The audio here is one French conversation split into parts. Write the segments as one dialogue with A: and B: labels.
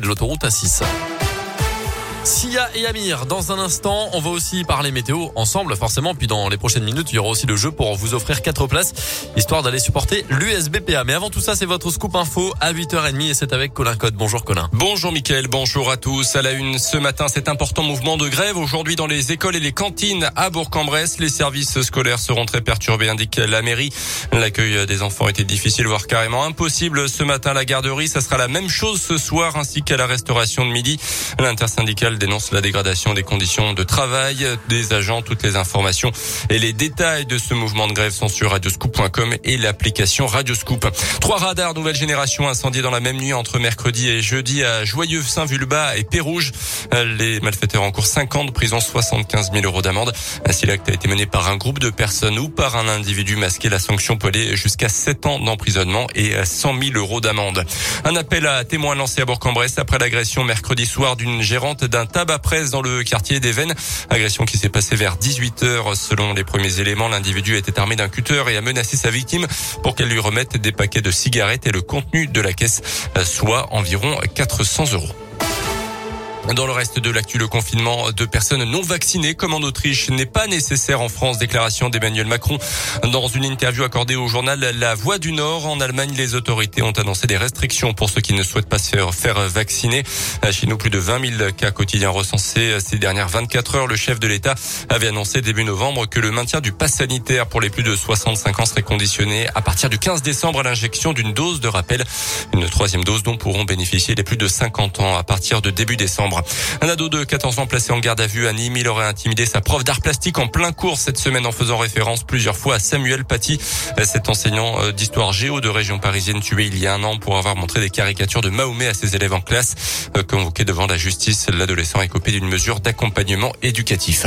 A: de l'autoroute A6. Sia et Amir, dans un instant, on va aussi parler météo ensemble, forcément. Puis dans les prochaines minutes, il y aura aussi le jeu pour vous offrir quatre places, histoire d'aller supporter l'USBPA. Mais avant tout ça, c'est votre scoop info à 8h30 et c'est avec Colin Code. Bonjour Colin.
B: Bonjour Mickaël, bonjour à tous. À la une, ce matin, cet important mouvement de grève. Aujourd'hui, dans les écoles et les cantines à Bourg-en-Bresse, les services scolaires seront très perturbés, indique la mairie. L'accueil des enfants était difficile, voire carrément impossible. Ce matin, la garderie, ça sera la même chose ce soir, ainsi qu'à la restauration de midi. L'intersyndicale dénonce la dégradation des conditions de travail des agents. Toutes les informations et les détails de ce mouvement de grève sont sur radioscoop.com et l'application Radioscoop. Trois radars nouvelle génération incendiés dans la même nuit entre mercredi et jeudi à Joyeux, Saint-Vulbas et Pérouge. Les malfaiteurs en cours 50 de prison, 75 000 euros d'amende. Si l'acte a été mené par un groupe de personnes ou par un individu masqué, la sanction peut aller jusqu'à 7 ans d'emprisonnement et 100 000 euros d'amende. Un appel à témoins lancé à Bourg-en-Bresse après l'agression mercredi soir d'une gérante d'un tabac presse dans le quartier d'Even. Agression qui s'est passée vers 18 h Selon les premiers éléments, l'individu était armé d'un cutter et a menacé sa victime pour qu'elle lui remette des paquets de cigarettes et le contenu de la caisse, soit environ 400 euros. Dans le reste de l'actu, le confinement de personnes non vaccinées, comme en Autriche, n'est pas nécessaire en France. Déclaration d'Emmanuel Macron dans une interview accordée au journal La Voix du Nord. En Allemagne, les autorités ont annoncé des restrictions pour ceux qui ne souhaitent pas se faire vacciner. Chez nous, plus de 20 000 cas quotidiens recensés ces dernières 24 heures. Le chef de l'État avait annoncé début novembre que le maintien du pass sanitaire pour les plus de 65 ans serait conditionné à partir du 15 décembre à l'injection d'une dose de rappel. Une troisième dose dont pourront bénéficier les plus de 50 ans à partir de début décembre. Un ado de 14 ans placé en garde à vue à Nîmes, il aurait intimidé sa prof d'art plastique en plein cours cette semaine en faisant référence plusieurs fois à Samuel Paty, cet enseignant euh, d'histoire géo de région parisienne tué il y a un an pour avoir montré des caricatures de Mahomet à ses élèves en classe. Euh, convoqué devant la justice, l'adolescent est copé d'une mesure d'accompagnement éducatif.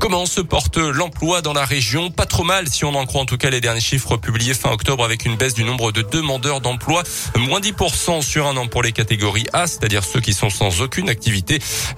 B: Comment se porte l'emploi dans la région? Pas trop mal si on en croit en tout cas les derniers chiffres publiés fin octobre avec une baisse du nombre de demandeurs d'emploi, moins 10% sur un an pour les catégories A, c'est-à-dire ceux qui sont sans aucune activité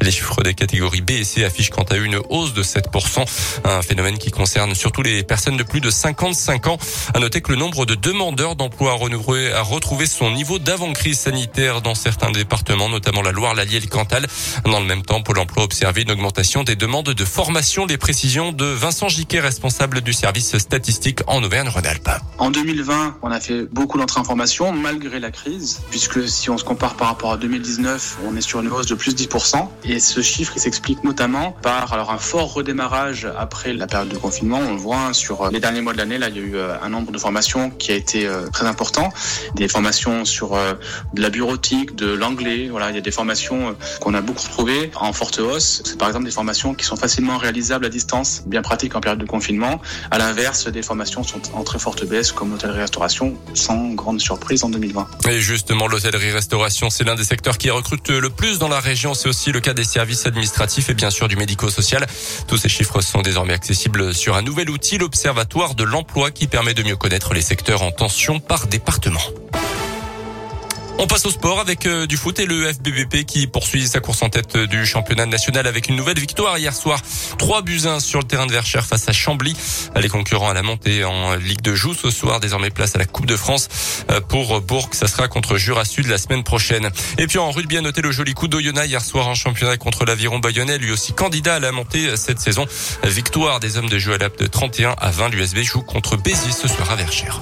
B: les chiffres des catégories B et C affichent quant à eux une hausse de 7%, un phénomène qui concerne surtout les personnes de plus de 55 ans. À noter que le nombre de demandeurs d'emploi a retrouvé son niveau d'avant-crise sanitaire dans certains départements, notamment la Loire, l'Allier et le Cantal. Dans le même temps, Pôle emploi a observé une augmentation des demandes de formation. Les précisions de Vincent Giquet, responsable du service statistique en Auvergne-Rhône-Alpes.
C: En 2020, on a fait beaucoup d'entrées en formation malgré la crise, puisque si on se compare par rapport à 2019, on est sur une hausse de plus de 10%. Et ce chiffre, s'explique notamment par alors un fort redémarrage après la période de confinement. On le voit sur euh, les derniers mois de l'année, là, il y a eu euh, un nombre de formations qui a été euh, très important. Des formations sur de la bureautique, de l'anglais. Voilà, il y a des formations qu'on a beaucoup retrouvées en forte hausse. C'est par exemple des formations qui sont facilement réalisables à distance, bien pratiques en période de confinement. À l'inverse, des formations sont en très forte baisse comme l'hôtellerie-restauration, sans grande surprise en 2020.
B: Et justement, l'hôtellerie-restauration, c'est l'un des secteurs qui recrute le plus dans la région aussi le cas des services administratifs et bien sûr du médico-social. Tous ces chiffres sont désormais accessibles sur un nouvel outil, l'Observatoire de l'emploi, qui permet de mieux connaître les secteurs en tension par département. On passe au sport avec euh, du foot et le FBBP qui poursuit sa course en tête euh, du championnat national avec une nouvelle victoire hier soir. 3 buts 1 sur le terrain de Verchères face à Chambly. Les concurrents à la montée en Ligue de Joux ce soir, désormais place à la Coupe de France euh, pour Bourg. Ça sera contre Jura Sud la semaine prochaine. Et puis en rugby, à noter le joli coup d'Oyonnax hier soir en championnat contre l'Aviron Bayonnais, lui aussi candidat à la montée cette saison. Victoire des hommes de jeu à de 31 à 20. L'USB joue contre Béziers ce soir à Verchères.